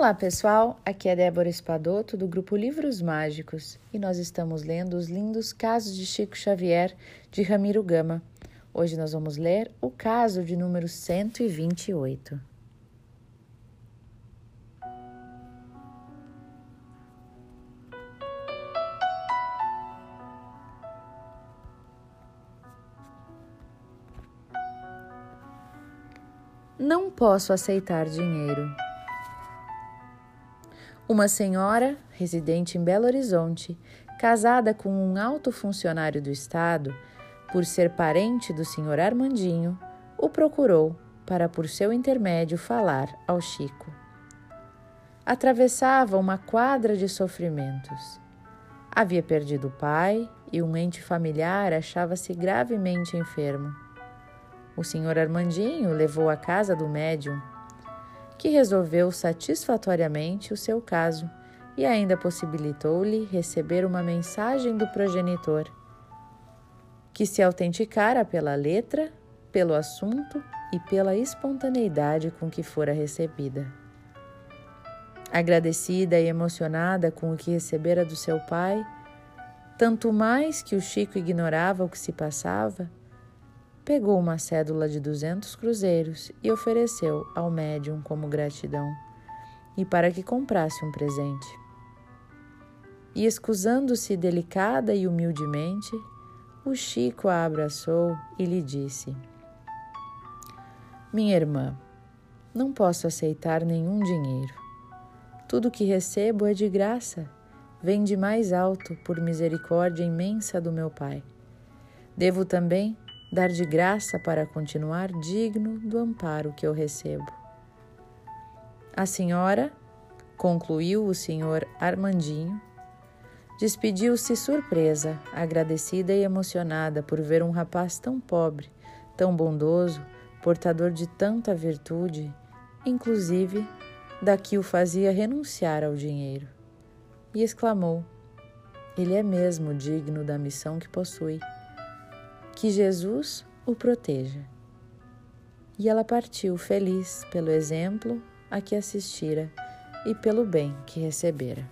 Olá pessoal, aqui é Débora Espadoto do grupo Livros Mágicos e nós estamos lendo os lindos casos de Chico Xavier de Ramiro Gama. Hoje nós vamos ler o caso de número 128. Não posso aceitar dinheiro. Uma senhora, residente em Belo Horizonte, casada com um alto funcionário do Estado, por ser parente do senhor Armandinho, o procurou para, por seu intermédio, falar ao Chico. Atravessava uma quadra de sofrimentos. Havia perdido o pai e um ente familiar achava-se gravemente enfermo o senhor Armandinho levou à casa do médium, que resolveu satisfatoriamente o seu caso e ainda possibilitou-lhe receber uma mensagem do progenitor, que se autenticara pela letra, pelo assunto e pela espontaneidade com que fora recebida. Agradecida e emocionada com o que recebera do seu pai, tanto mais que o Chico ignorava o que se passava, pegou uma cédula de duzentos cruzeiros e ofereceu ao médium como gratidão e para que comprasse um presente. E escusando-se delicada e humildemente, o Chico a abraçou e lhe disse: Minha irmã, não posso aceitar nenhum dinheiro. Tudo que recebo é de graça, vem de mais alto por misericórdia imensa do meu Pai. Devo também dar de graça para continuar digno do amparo que eu recebo. A senhora, concluiu o senhor Armandinho, despediu-se surpresa, agradecida e emocionada por ver um rapaz tão pobre, tão bondoso, portador de tanta virtude, inclusive da que o fazia renunciar ao dinheiro. E exclamou: Ele é mesmo digno da missão que possui. Que Jesus o proteja. E ela partiu feliz pelo exemplo a que assistira e pelo bem que recebera.